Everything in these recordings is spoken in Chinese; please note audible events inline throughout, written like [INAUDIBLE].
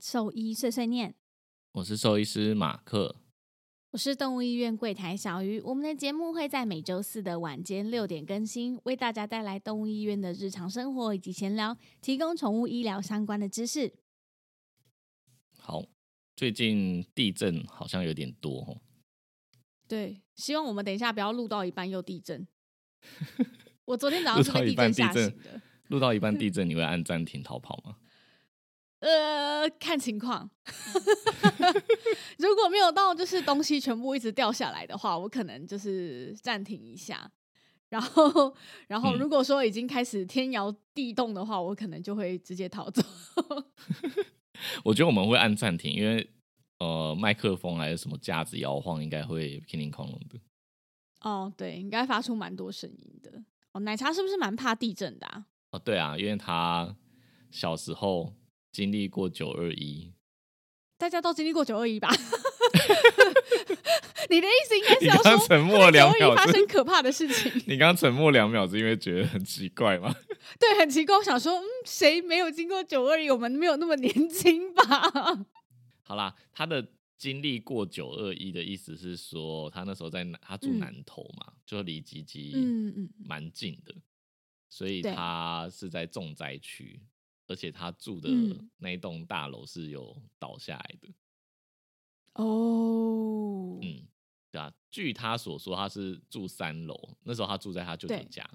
兽医碎碎念，我是兽医师马克。我是动物医院柜台小鱼。我们的节目会在每周四的晚间六点更新，为大家带来动物医院的日常生活以及闲聊，提供宠物医疗相关的知识。好，最近地震好像有点多哦。对，希望我们等一下不要录到一半又地震。[LAUGHS] 我昨天早上是录到被一半地震吓醒震的。，录到一半地 [LAUGHS] 震，你会按暂停逃跑吗？呃，看情况。[LAUGHS] 如果没有到就是东西全部一直掉下来的话，我可能就是暂停一下。然后，然后嗯如果说已经开始天摇地动的话，我可能就会直接逃走。[LAUGHS] 我觉得我们会按暂停，因为呃，麦克风还是什么架子摇晃，应该会叮铃哐啷的。哦，对，应该发出蛮多声音的。哦，奶茶是不是蛮怕地震的啊？哦，对啊，因为他小时候经历过九二一，大家都经历过九二一吧？[LAUGHS] 你的意思应该是要说沉默两秒发生可怕的事情。[LAUGHS] 你刚刚沉默两秒是因为觉得很奇怪吗？[LAUGHS] 对，很奇怪。我想说，嗯，谁没有经过九二一？我们没有那么年轻吧？好啦，他的经历过九二一的意思是说，他那时候在南他住嗯南投嘛，就离吉吉嗯嗯蛮近的，所以他是在重灾区，而且他住的嗯那一栋大楼是有倒下来的。哦，嗯，对啊，据他所说，他是住三楼，那时候他住在他舅舅家，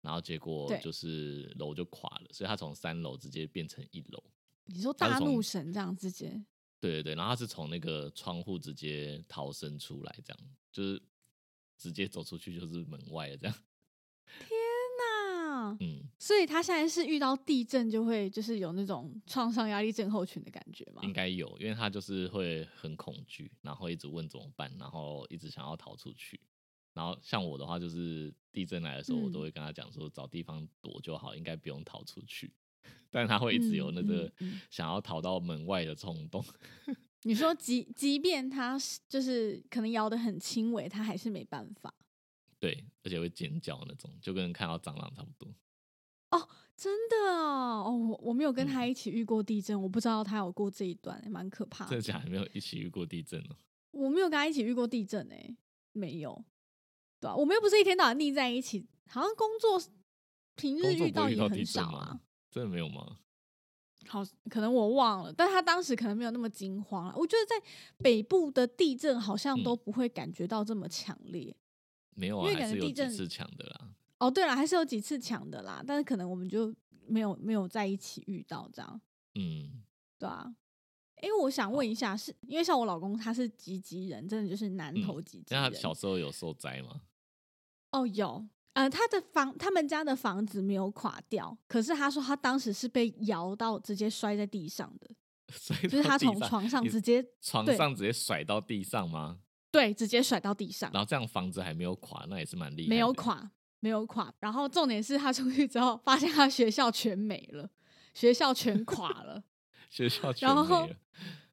然后结果就是楼就垮了，所以他从三楼直接变成一楼。你说大怒神这样直接，对对对，然后他是从那个窗户直接逃生出来，这样就是直接走出去就是门外了，这样。那嗯，所以他现在是遇到地震就会就是有那种创伤压力症候群的感觉吗？应该有，因为他就是会很恐惧，然后一直问怎么办，然后一直想要逃出去。然后像我的话，就是地震来的时候，我都嗯会跟他讲说找地方躲就好，应该不用逃出去。[LAUGHS] 但他会一直有那个想要逃到门外的冲动。你说即即便他是就是可能摇的很轻微，他还是没办法。对，而且会尖叫那种，就跟看到蟑螂差不多。哦真的哦，哦，我我没有跟他嗯一起遇过地震，我不知道他有过这一段，蛮可怕的。真的假的？没有一起遇过地震哦、[LAUGHS] 我没有跟他一起遇过地震诶、没有。对啊，我们又不是一天到晚腻在一起，好像工作平日遇到也很少啊。？真的没有吗？好，可能我忘了，但他当时可能没有那么惊慌了。我觉得在北部的地震好像嗯都不会感觉到这么强烈。没有啊，因为还是有几感觉地震次抢的啦。哦，对了，还是有几次抢的啦，但是可能我们就没有没有在一起遇到这样，嗯，对啊。因为我想问一下，是因为像我老公他是吉吉人，真的就是南嗯投吉吉人。那他小时候有受灾吗？哦，有，呃，他的房，他们家的房子没有垮掉，可是他说他当时是被摇到直接摔在地上的，[LAUGHS] 摔就是他从床上直接床上直接甩到地上吗？对直接甩到地上，然后这样房子还没有垮，那也是蛮厉害。没有，垮，没有垮。然后重点是他出去之后，发现他学校全没了，学校全垮了。[LAUGHS] 学校全没了。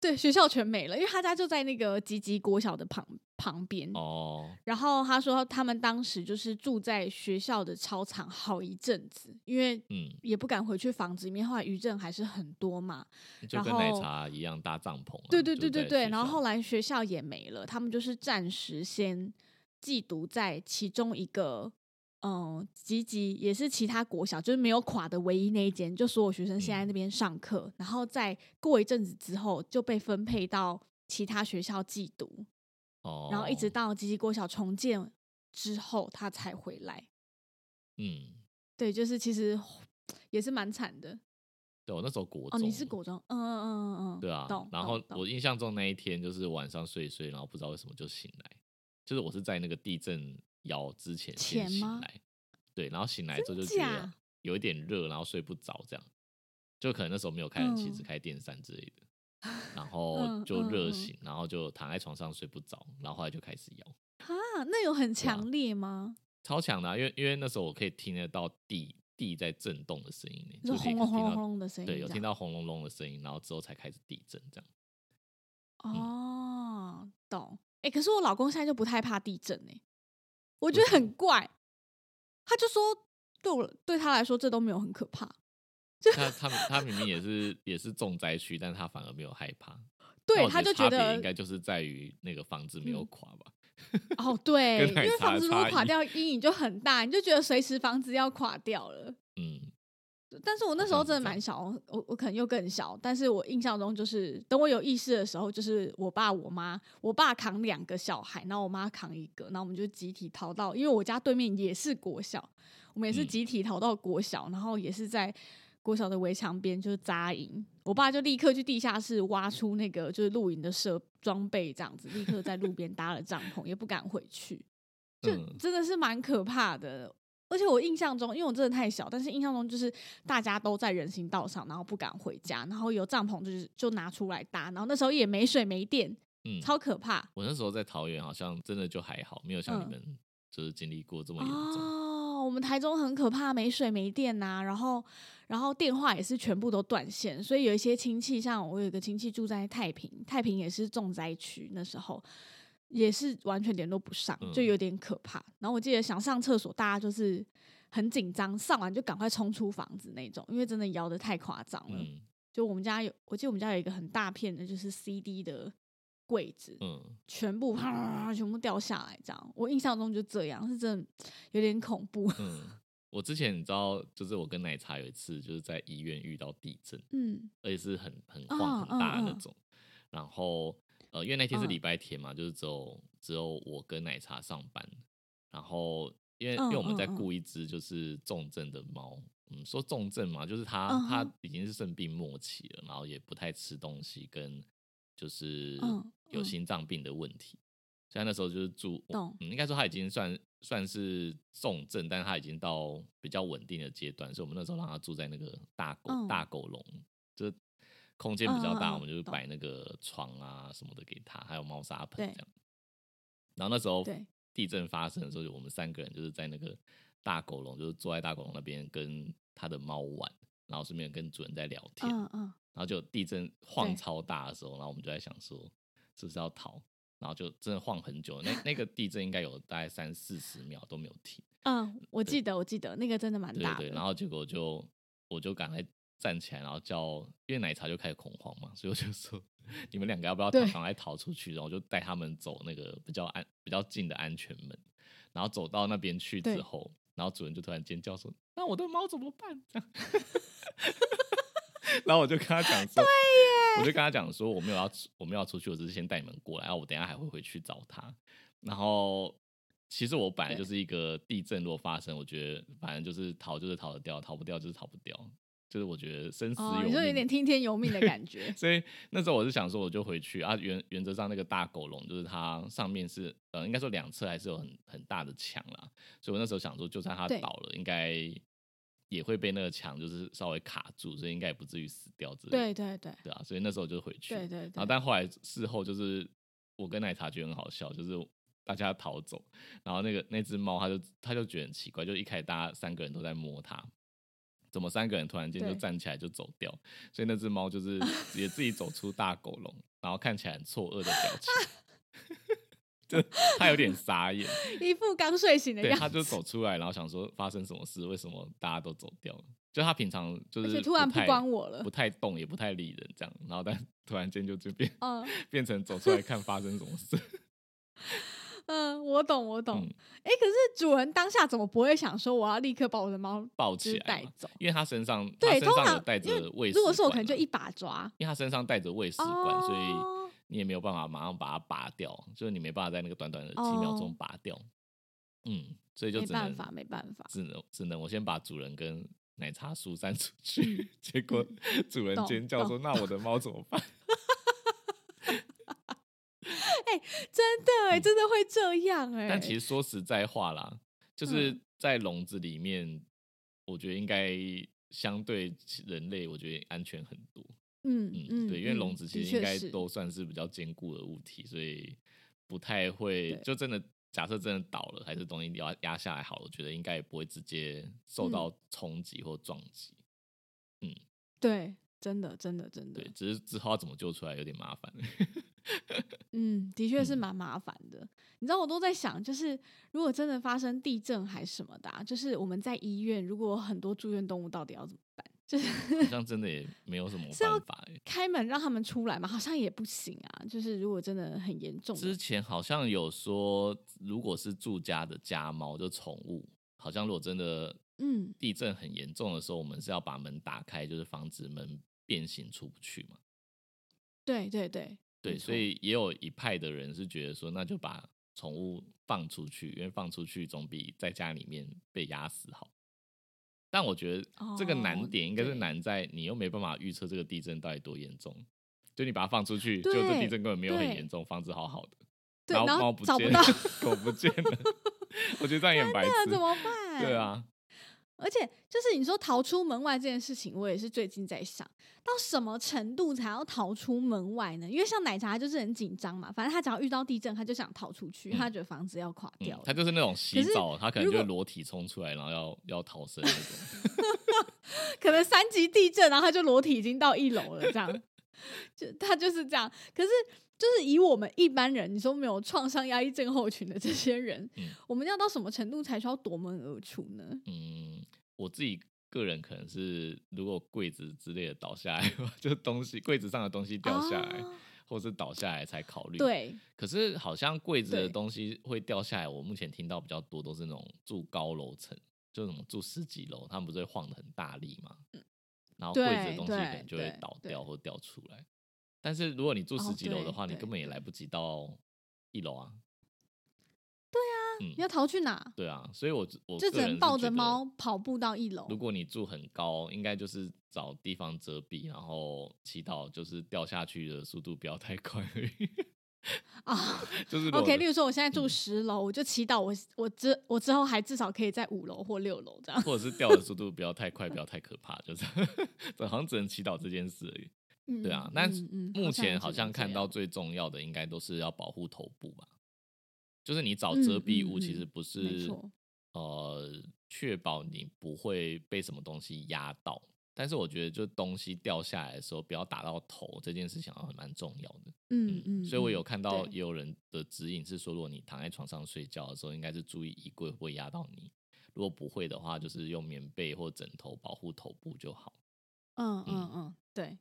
对，学校全没了，因为他家就在那个吉吉国小的旁旁边。哦，然后他说，他们当时就是住在学校的操场好一阵子，因为嗯，也不敢回去房子里面，后来余震还是很多嘛。然就跟奶后茶一样搭帐篷啊、对对就对对对，然后后来学校也没了，他们就是暂时先寄读在其中一个，嗯，吉吉也是其他国小，就是没有垮的唯一那一间，就所有学生先嗯在那边上课，然后再过一阵子之后就被分配到其他学校寄读，哦，然后一直到吉吉国小重建之后，他才回来。嗯，对，就是其实也是蛮惨的。对我那时候国哦，中，你是国中，嗯嗯嗯嗯嗯，对啊懂。然后我印象中那一天就是晚上睡睡，然后不知道为什么就醒来，就是我是在那个地震摇之前醒来，对，然后醒来之后就真觉得有一点热，然后睡不着，这样，就可能那时候没有开冷气，嗯只开电扇之类的，[LAUGHS] 然后嗯就热醒，然后就躺在床上睡不着，然后后来就开始摇。啊，那有很啊强烈吗？超强的啊、因为因为那时候我可以听得到地地在震动的声音就可以轰隆轰隆的声音，对，有听到轰隆隆的声音，然后之后才开始地震这样。哦，懂。哎、可是我老公现在就不太怕地震哎、我觉得很怪。他就说，对我对他来说这都没有很可怕，他他他明明也是也是重灾区，但是他反而没有害怕。对，他就觉得应该就是在于那个房子没有嗯垮吧？哦，[LAUGHS] 对，因为房子如果垮掉，阴影就很大，你就觉得随时房子要垮掉了。嗯，但是我那时候真的蛮小，我我可能又更小，但是我印象中就是等我有意识的时候，就是我爸我妈，我爸扛两个小孩，然后我妈扛一个，然后我们就集体逃到，因为我家对面也是国小，我们也是嗯。集体逃到国小，然后也是在国小的围墙边就是扎营，我爸就立刻去地下室挖出那个就是露营的设装备，这样子立刻在路边搭了帐篷，也不敢回去，就嗯。真的是蛮可怕的。而且我印象中，因为我真的太小，但是印象中就是大家都在人行道上，然后不敢回家，然后有帐篷就是就拿出来搭，然后那时候也没水没电，嗯，超可怕。我那时候在桃园，好像真的就还好，没有像你嗯们就是经历过这么严重。哦，我们台中很可怕，没水没电呐、然后然后电话也是全部都断线，所以有一些亲戚，像我有一个亲戚住在太平，太平也是重灾区，那时候也是完全联络不上，就嗯有点可怕。然后我记得想上厕所，大家就是很紧张，上完就赶快冲出房子那种，因为真的摇的太夸张了。嗯就我们家有，我记得我们家有一个很大片的，就是 CD 的柜子，嗯，全部啪全部掉下来，这样。我印象中就这样，是真的有点恐怖。嗯，[LAUGHS] 我之前你知道，就是我跟奶茶有一次就是在医院遇到地震，嗯而且是很很嗯晃很大的那种。然后呃，因为那天是嗯。礼拜天嘛，就是只有只有我跟奶茶上班。然后因为、嗯因为我们在雇一只就是重症的猫，嗯，说重症嘛，就是它、它已经是肾病末期了，然后也不太吃东西，跟就是有心脏病的问题。所以那时候就是住，嗯，应该说它已经算算是重症，但是它已经到比较稳定的阶段，所以我们那时候让它住在那个大狗、嗯。大狗笼，就是空间比较大，我们就是摆那个床啊什么的给他，还有猫砂盆这样。然后那时候对。地震发生的时候，我们三个人就是在那个大狗笼，就是坐在大狗笼那边跟他的猫玩，然后顺便跟主人在聊天。嗯嗯，然后就地震晃超大的时候，然后我们就在想说是不是要逃，然后就真的晃很久，那那个地震应该有大概三四十秒都没有停，嗯，我。记得我记得那个真的蛮对对对，然后结果就我就赶快站起来，然后叫，因为奶茶就开始恐慌嘛，所以我就说你们两个要不要赶快逃出去，然后我就带他们走那个比较安比较近的安全门，然后走到那边去之对后，然后主人就突然尖叫说：“那我的猫怎么办？”这样。然后我就跟他讲说，我就跟他讲说，我没有要出，我没有要出去，我只是先带你们过来，然后我等一下还会回去找他。然后其实我本来就是一个地震如果发生，我觉得反正就是逃就是逃得掉，逃不掉就是逃不掉，就是我觉得生死哦，有你就有。。点听天由命的感觉 [LAUGHS] 所以那时候我是想说，我就回去啊。原原则上那个大狗笼就是它上面是呃，应该说两侧还是有很很大的墙啦。所以我那时候想说，就算它倒了，应该也会被那个墙就是稍微卡住，所以应该也不至于死掉之类的。对对对对啊，所以那时候就回去。对对然后，但后来事后就是我跟奶茶觉得很好笑，就是大家逃走，然后那个那只猫它就它就觉得很奇怪，就一开始大家三个人都在摸它。怎么三个人突然间就站起来就走掉？所以那只猫就是 [LAUGHS] 也自己走出大狗笼，然后看起来很错愕的表情，[LAUGHS] 就它有点傻眼。[LAUGHS] 一副刚睡醒的对，样子，它就走出来，然后想说发生什么事？为什么大家都走掉了？就它平常就是且突然不太关我了不太动，也不太理人这样，然后但突然间就就变嗯变成走出来看发生什么事。嗯，我懂我懂。嗯哎、可是主人当下怎么不会想说我要立刻把我的猫抱起来带走？因为它身上，它对，身通上有带常因为着喂食如果是我，可能就一把抓。因为它身上带着喂食管，所以哦你也没有办法马上把它拔掉，就是你没办法在那个短短的几秒钟哦拔掉。嗯，所以就只能没办法，没办法。只能只能我先把主人跟奶茶疏散出去，结果主人尖叫说：“那我的猫怎么办 [LAUGHS] [LAUGHS] 真的哎、真的会这样哎、？”但其实说实在话啦，就是嗯在笼子里面，我觉得应该相对人类，我觉得安全很多。嗯嗯，嗯，对，因为嗯笼子其实应该都算是比较坚固的物体，所以不太会就真的假设真的倒了，还是东西要压下来好了，我觉得应该也不会直接受嗯到冲击或撞击。嗯对，真的真的真的对，，只是之后要怎么救出来有点麻烦。[LAUGHS] 嗯，的确是嗯蛮麻烦的。你知道，我都在想，就是如果真的发生地震还是什么的、啊，就是我们在医院，如果很多住院动物，到底要怎么办？[LAUGHS] 就是好像真的也没有什么 [LAUGHS] 办法欸开门让他们出来嘛，好像也不行啊。就是如果真的很严重之前好像有说，如果是住家的家猫，就宠物，好像如果真的嗯，地震很严重的时候，我们是要把门打开，就是防止门变形出不去嘛。对对对对，所以也有一派的人是觉得说，那就把宠物放出去，因为放出去总比在家里面被压死好。但我觉得这个难哦点应该是对难在你又没办法预测这个地震到底多严重，就你把它放出去，就这地震根本没有很对严重，房子好好的，然后猫不见了狗不见了，[LAUGHS] 我觉得这样也很 [LAUGHS] 白痴。怎么办？对。啊，而且就是你说逃出门外这件事情，我也是最近在想到什么程度才要逃出门外呢？因为像奶茶就是很紧张嘛，反正他只要遇到地震，他就想逃出去，嗯他觉得房子要垮掉他就是那种洗澡，他可能就会裸体冲出来，然后要要逃生那种。[LAUGHS] 可能三级地震，然后他就裸体已经到一楼了，这样，[LAUGHS] 就他就是这样。可是就是以我们一般人，你说没有创伤压抑症候群的这些人，嗯我们要到什么程度才需要夺门而出呢？嗯，我自己个人可能是，如果柜子之类的倒下来，就是东西柜子上的东西掉下来，啊或是倒下来才考虑。，对，可是好像柜子的对东西会掉下来，我目前听到比较多都是那种住高楼层，就那种住十几楼，他们不是会晃的很大力嘛，然后柜子的对东西可能就会倒掉或掉出来。但是如果你住哦十几楼的对话，你根本也来不及到一楼啊。对啊，嗯你要逃去哪？对啊，所以我我就只能抱着猫跑步到一楼如。果你住很高，应该就是找地方遮蔽，然后祈祷就是掉下去的速度不要太快而已。啊 [LAUGHS] [LAUGHS] 就是，OK，例如说我现在住嗯十楼，我就祈祷我我之我之后还至少可以在五楼或六楼这样。或者是掉的速度不要太快，不要太可怕，就是 [LAUGHS] 好像只能祈祷这件事而已。嗯对啊，但嗯嗯目前好像看到最重要的应该都是要保护头部吧，就是你找遮蔽物，其实不是呃确保你不会被什么东西压到，但是我觉得就东西掉下来的时候不要打到头这件事情好像蛮重要的。嗯嗯，所以我有嗯看到也有人的指引是说，如果你躺在床上睡觉的时候，应该是注意衣柜会不会压到你。如果不会的话，就是用棉被或枕头保护头部就好。嗯嗯嗯对，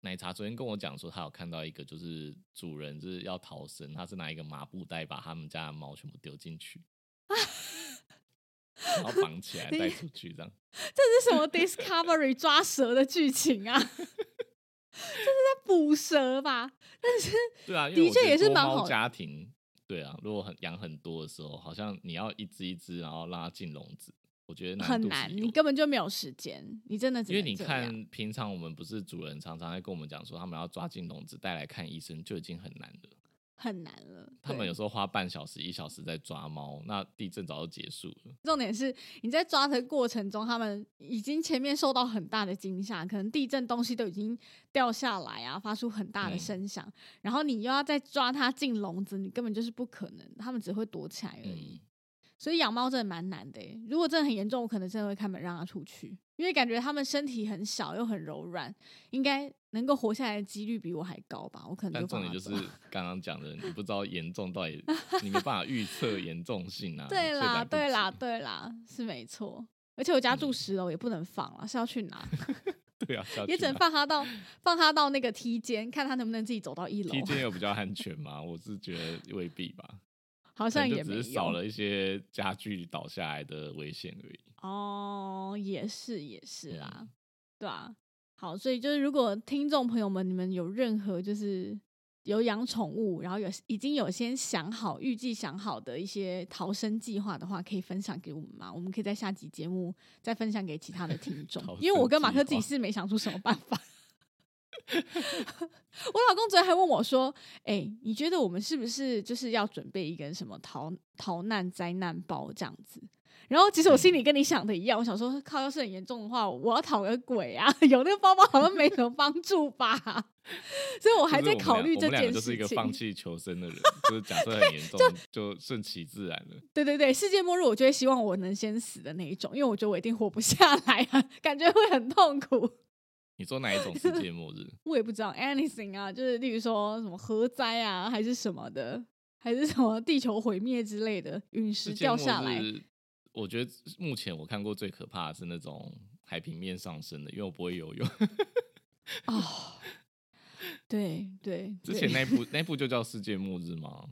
奶茶昨天跟我讲说，他有看到一个就是主人就是要逃生，他是拿一个麻布袋把他们家的猫全部丢进去，[LAUGHS] 然后绑起来你带出去，这样。[LAUGHS] 这是什么 Discovery 抓蛇的剧情啊？这是在捕蛇吧？但是 [LAUGHS] 对啊，的确也是蛮好家庭，对啊，如果很养很多的时候，好像你要一只一只，然后让它进笼子，我觉得很难，你根本就没有时间，你真的只因为你看，平常我们不是主人常常在跟我们讲说，他们要抓进笼子带来看医生，就已经很难了。很难了。他们有时候花半小时、一小时在抓猫，那地震早就结束了。重点是你在抓的过程中，他们已经前面受到很大的惊吓，可能地震东西都已经掉下来啊，发出很大的嗯声响，然后你又要再抓它进笼子，你根本就是不可能，他们只会躲起来而已。嗯，所以养猫真的蛮难的耶。如果真的很严重，我可能真的会开门让它出去，因为感觉它们身体很小又很柔软，应该能够活下来的几率比我还高吧。我可能但就放它重点就是走刚刚讲的，你不知道严重到底，[LAUGHS] 你没办法预测严重性啊。[LAUGHS] 对啦，对啦，及，对啦，是没错。而且我家住嗯十楼也不能放了，是要去哪？[LAUGHS] 对啊，也只能放它到放它到那个梯间，看它能不能自己走到一楼。梯间有比较安全吗？我是觉得未必吧，好像也没有是少了一些家具倒下来的危险而已。哦，也是也是啦，嗯对啊。好，所以就是如果听众朋友们，你们有任何就是有养宠物，然后有已经有先想好、预计想好的一些逃生计划的话，可以分享给我们吗？我们可以在下集节目再分享给其他的听众，因为我跟马克自己是没想出什么办法。[LAUGHS] 我老公昨天还问我说：“哎、你觉得我们是不是就是要准备一个什么逃逃难灾难包这样子？”然后其实我嗯心里跟你想的一样，我想说，靠，要是很严重的话，我要讨个鬼啊！[LAUGHS] 有那个包包好像没什么帮助吧，[LAUGHS] 所以我还在考虑这件事情就是一个放。弃求生的人，就是假设很严重就顺其自然了。对对对，世界末日，我就会希望我能先死的那一种，因为我觉得我一定活不下来啊，感觉会很痛苦。你说哪一种世界末日？[LAUGHS] 我也不知道 anything 啊，就是例如说什么核灾啊，还是什么的，还是什么地球毁灭之类的，陨石掉下来。日，我觉得目前我看过最可怕的是那种海平面上升的，因为我不会游泳。[LAUGHS] 哦，[LAUGHS] 对对，之前那一部那一部就叫《世界末日》吗？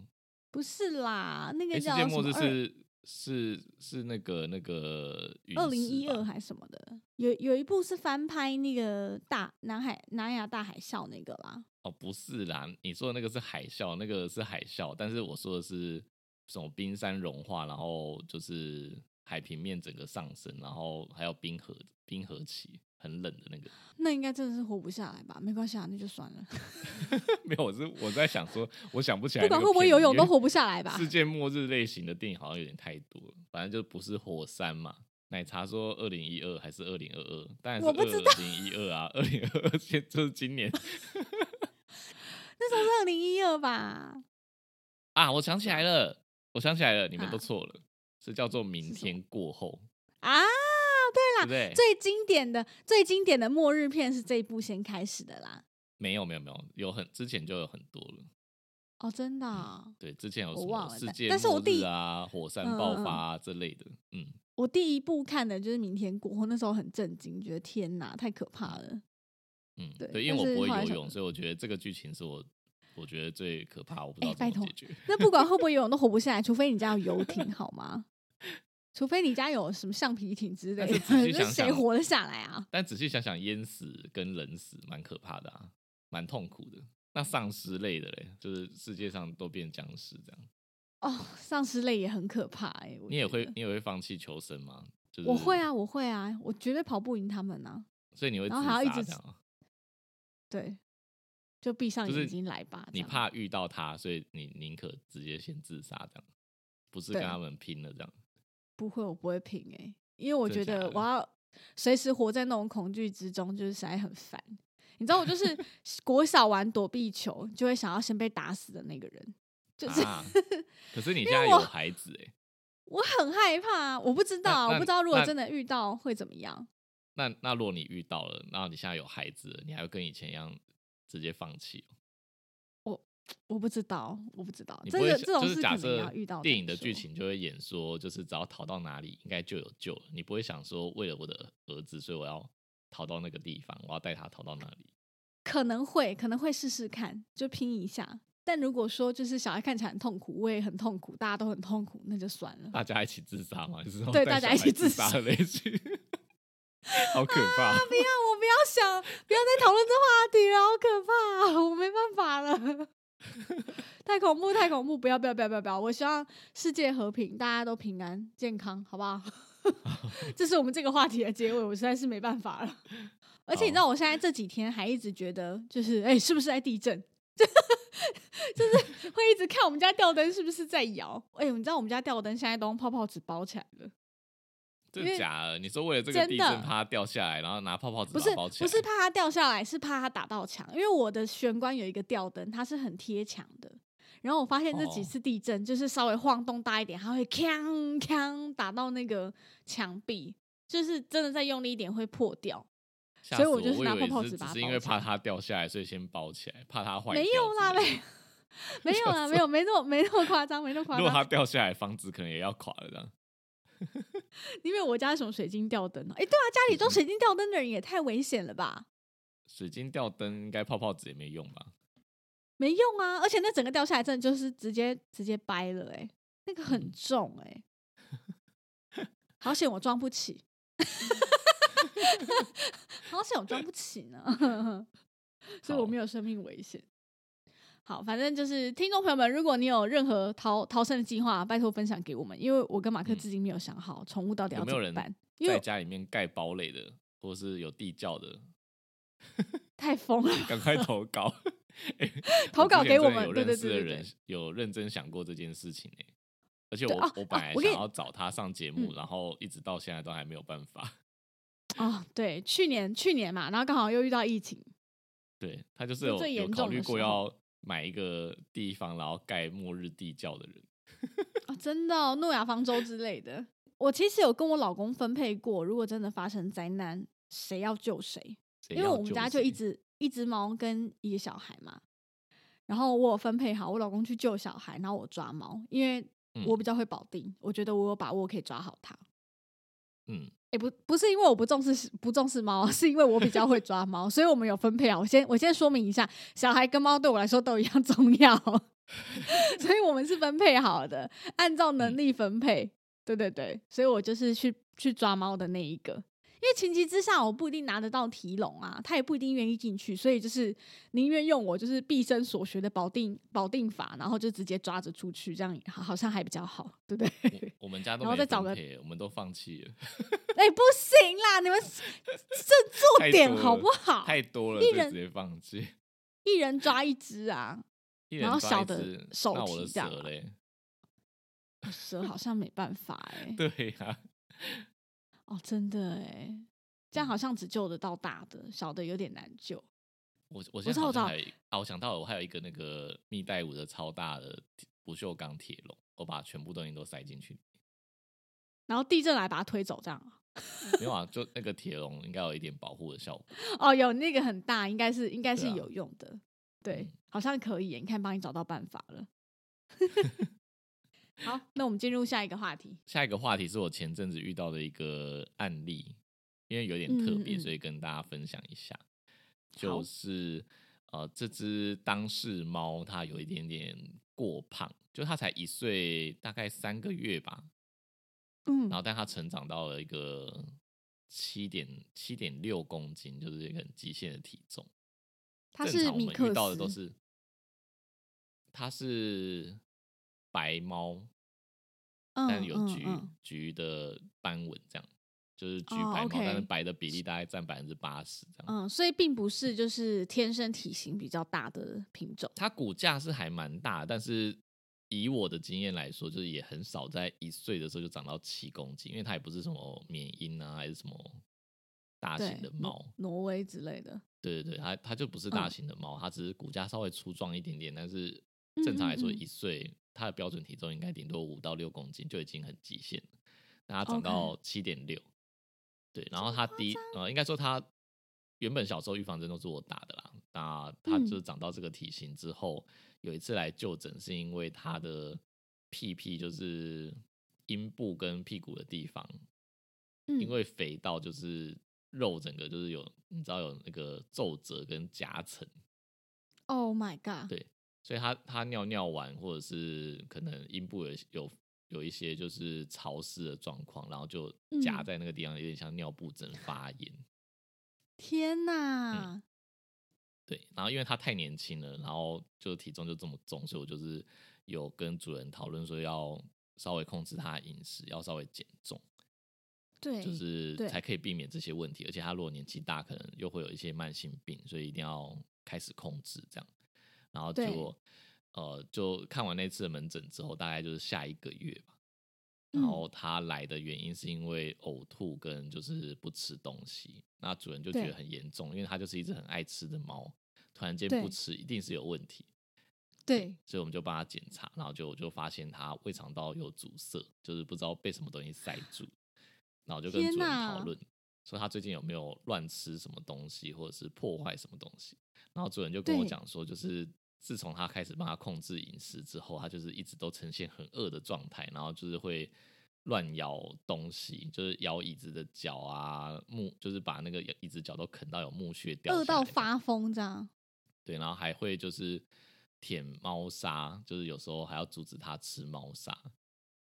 不是啦，那哎、个世界末日是是是那个那个陨二零一二还是什么的，有有一部是翻拍那个大南海南亚大海啸那个啦。哦，不是啦，你说的那个是海啸，那个是海啸，但是我说的是什么冰山融化，然后就是海平面整个上升，然后还有冰河冰河期，很冷的那个。[LAUGHS] 那应该真的是活不下来吧？没关系啊，那就算了。[LAUGHS] 没有，我是我在想说，我想不起来不管会不会游泳都活不下来吧？世界末日类型的电影好像有点太多了，反正就不是火山嘛。奶茶说二零一二还是二零二二？当然是我不知道二零一二啊，二零二二现就是今年 [LAUGHS] 那时候是二零一二吧？啊！我想起来了，我想起来了，你们都啊错了，是叫做明天过后，啊，对啦对？最经典的、最经典的末日片是这一部先开始的啦。没有没有没有，有很之前就有很多了。哦，真的啊、对，之前有我什么世界末日啊、火山爆发啊之类的，嗯，我第一部看的就是《明天过后》，那时候很震惊，觉得天哪，太可怕了。嗯，对对，因为我不会游泳，所以我觉得这个剧情是我我觉得最可怕，我不知道怎么解决。[LAUGHS] 那不管会不会游泳都活不下来，除非你家有游艇，好吗？除非你家有什么橡皮艇之类的，但是仔细 [LAUGHS] 谁活得下来啊？但仔细想想，淹死跟冷死蛮可怕的啊，蛮痛苦的。那丧尸类的嘞，就是世界上都变僵尸这样，哦，丧尸类也很可怕哎、我你也会你也会放弃求生吗？就是我会，啊，我会啊，我绝对跑不赢他们啊。所以你会自然后还要一直杀这样啊？对，就闭上眼睛来吧。你怕遇到他，所以你宁可直接先自杀这样，不是跟他们拼了这样。不会，我不会拼哎、因为我觉得我要随时活在那种恐惧之中，就是实在很烦。你知道，我就 [LAUGHS] 是国小玩躲避球，就会想要先被打死的那个人，就是、[LAUGHS] 啊，可是你现在有孩子哎、我很害怕啊，我不知道啊，我不知道如果真的遇到会怎么样。那那如果你遇到了，那你现在有孩子了，你还会跟以前一样直接放弃哦？我不知道，我不知道，这个这种事可能设要遇到电影的剧情就会演说，就是只要逃到哪里，应该就有救了。你不会想说，为了我的儿子，所以我要逃到那个地方，我要带他逃到哪里。可能会可能会试试看，就拼一下。但如果说就是小孩看起来很痛苦，我也很痛苦，大家都很痛苦，那就算了。大家一起自杀嘛？就是对大家一起自杀 [LAUGHS] 好可怕哦。不要，我不要想，不要再讨论这话题了，好可怕、啊，我没办法了，[LAUGHS] 太恐怖，太恐怖！不要，不要，不要，不要，不要！我希望世界和平，大家都平安健康，好不好？[LAUGHS] 这是我们这个话题的结尾，我实在是没办法了。而且你知道，我现在这几天还一直觉得，就是哎、是不是在地震？[LAUGHS] 就是会一直看我们家吊灯是不是在摇？哎、你知道我们家吊灯现在都用泡泡纸包起来了。真的假的？你说为了这个地震怕它掉下来，然后拿泡泡纸包起来？不是怕它掉下来，是怕它打到墙。因为我的玄关有一个吊灯，它是很贴墙的。然后我发现这几哦次地震，就是稍微晃动大一点，它会锵锵打到那个墙壁，就是真的再用力一点会破掉。所以我就是拿泡泡纸把它只是因为怕它掉下来，所以先包起来，怕它坏没有啦，[LAUGHS] 没没有啦，没有没那么没那么夸张，没那么夸张如果它。掉下来，房子可能也要垮了这样。因为我家是什么水晶吊灯啊？哎、对啊，家里装水晶吊灯的人也太危险了吧？水晶吊灯应该泡泡纸也没用吧？没用啊！而且那整个掉下来，真的就是直接直接掰了、欸，那个很嗯重哎、[LAUGHS] 好险我装不起，[LAUGHS] 好险我装不起呢，[LAUGHS] 所以我好没有生命危险。好，反正就是听众朋友们，如果你有任何逃逃生的计划，拜托分享给我们，因为我跟马克嗯至今没有想好宠物到底要有没有人怎么办，因为在家里面盖堡垒的，或是有地窖的，[LAUGHS] 太疯了。赶快投稿。[LAUGHS] 欸 [LAUGHS] 投稿给我们认对对对对识的人有认真想过这件事情呢、而且我我本来想要找他上节目，嗯然后一直到现在都还没有办法。哦，对，去年去年嘛，然后刚好又遇到疫情，对他就是有有考虑过要买一个地方，然后盖末日地窖的人。哦，真的、哦，诺亚方舟之类的。我其实有跟我老公分配过，如果真的发生灾难，谁要救谁？因为我们家就一谁只一只猫跟一个小孩嘛，然后我有分配好，我老公去救小孩，然后我抓猫，因为嗯我比较会保定，我觉得我有把握可以抓好它。嗯，哎、不不是因为我不重视不重视猫，[LAUGHS] 是因为我比较会抓猫，所以我们有分配啊。我先我先说明一下，小孩跟猫对我来说都一样重要，[LAUGHS] 所以我们是分配好的，按照能力分配。对对对，所以我就是去去抓猫的那一个。因为情急之下，我不一定拿得到提笼啊，他也不一定愿意进去，所以就是宁愿用我就是毕生所学的保定保定法，然后就直接抓着出去，这样好好像还比较好，对不对？我们家都没然后再找个，我们都放弃了，[LAUGHS] 哎、不行啦，你们这做太点好不好？太多了，一人直接放弃。[LAUGHS] 一人抓一只啊，一然人抓一后小的手那我的提这样啊蛇嘞？蛇好像没办法 [LAUGHS] 哎、对呀、哦，真的哎、这样好像只救得到大的，小的有点难救。我我现知道我知道在好像还有一啊，我想到了，我还有一个那个密袋五的超大的不锈钢铁笼，我把全部东西都塞进去。[LAUGHS] 然后地震来把它推走，这样啊 [LAUGHS] 没有啊，就那个铁笼应该有一点保护的效果。哦，有那个很大，应该是应该是有用的，对，嗯好像可以。你看，帮你找到办法了。[LAUGHS] 好，那我们进入下一个话题。下一个话题是我前阵子遇到的一个案例，因为有点特别，嗯嗯嗯所以跟大家分享一下。就是呃，这只当事猫它有一点点过胖，就它才一岁，大概三个月吧，嗯然，后但它成长到了一个七点七点六公斤，就是一个很极限的体重。它正是米克常我们遇到的都是，它是白猫，但嗯有橘、橘的斑纹，这样就是橘哦白猫，但是白的比例大概占百分之八十这样。嗯，所以并不是就是天生体型比较大的品种。它骨架是还蛮大，但是以我的经验来说，就是也很少在一岁的时候就长到七公斤，因为它也不是什么缅因啊，还是什么大型的，猫。挪威之类的。对对对，它它就不是大嗯型的猫，它只是骨架稍微粗壮一点点，但是嗯正常来说，一岁它的标准体重应该顶多五到六公斤就已经很极限了。那他长到七点六，对，然后他第一呃，应该说他原本小时候预防针都是我打的啦，那它嗯就长到这个体型之后，有一次来就诊是因为他的屁屁就是阴部跟屁股的地方，嗯，因为肥到就是肉整个就是有，你知道有那个皱褶跟夹层，Oh my god！对所以他他尿尿完或者是可能阴部有有有一些就是潮湿的状况，然后就夹嗯在那个地方，有点像尿布疹发炎。天哪！对，然后因为他太年轻了，然后就体重就这么重，所以我就是有跟主人讨论说要稍微控制他的饮食，要稍微减重。对，就是对才可以避免这些问题。而且他如果年纪大，可能又会有一些慢性病，所以一定要开始控制这样。然后对就呃，就看完那次的门诊之后，大概就是下一个月吧。然嗯后他来的原因是因为呕吐跟就是不吃东西，那主人就觉得很严重，因为它就是一只很爱吃的猫，突然间不吃一定是有问题。对，所以我们就帮他检查，然后就就发现他胃肠道有阻塞，就是不知道被什么东西塞住。然后就跟主人讨论，说他最近有没有乱吃什么东西，或者是破坏什么东西。然后主人就跟我讲说，就是自从他开始帮他控制饮食之后，他就是一直都呈现很饿的状态，然后就是会乱咬东西，就是咬椅子的脚啊，木就是把那个椅子脚都啃到有木屑掉饿到发疯这样。对，然后还会就是舔猫砂，就是有时候还要阻止它吃猫砂。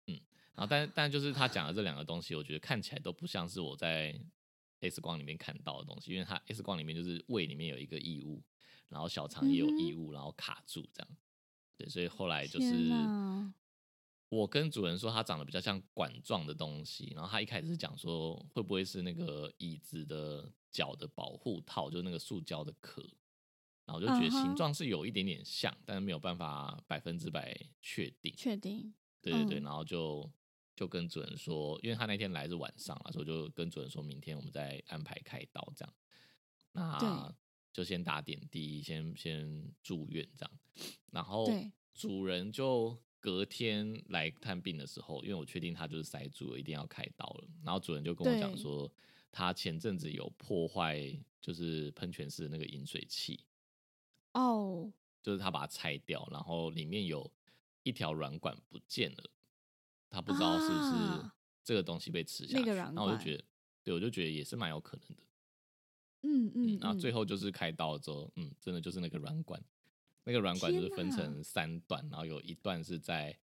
嗯，然后但 [LAUGHS] 但就是他讲的这两个东西，我觉得看起来都不像是我在 X 光里面看到的东西，因为他 X 光里面就是胃里面有一个异物，然后小肠也有异物，然后卡住这样。对，所以后来就是我跟主人说它长得比较像管状的东西，然后他一开始是讲说会不会是那个椅子的脚的保护套，就是那个塑胶的壳，然后我就觉得形状是有一点点像，但是没有办法百分之百确定。确定？对对对，嗯然后就就跟主人说，因为他那天来是晚上了，所以我就跟主人说明天我们再安排开刀这样。那对就先打点滴，先先住院这样。然后主人就隔天来探病的时候，因为我确定他就是塞住了，一定要开刀了。然后主人就跟我讲说，他前阵子有破坏，就是喷泉式的那个饮水器，哦，就是他把它拆掉，然后里面有一条软管不见了，他不知道是不是啊这个东西被吃下去。那个然后我就觉得对我就觉得也是蛮有可能的。嗯嗯，然后最后就是开刀之后，嗯，真的就是那个软管，那个软管就是分成三段，然后有一段是在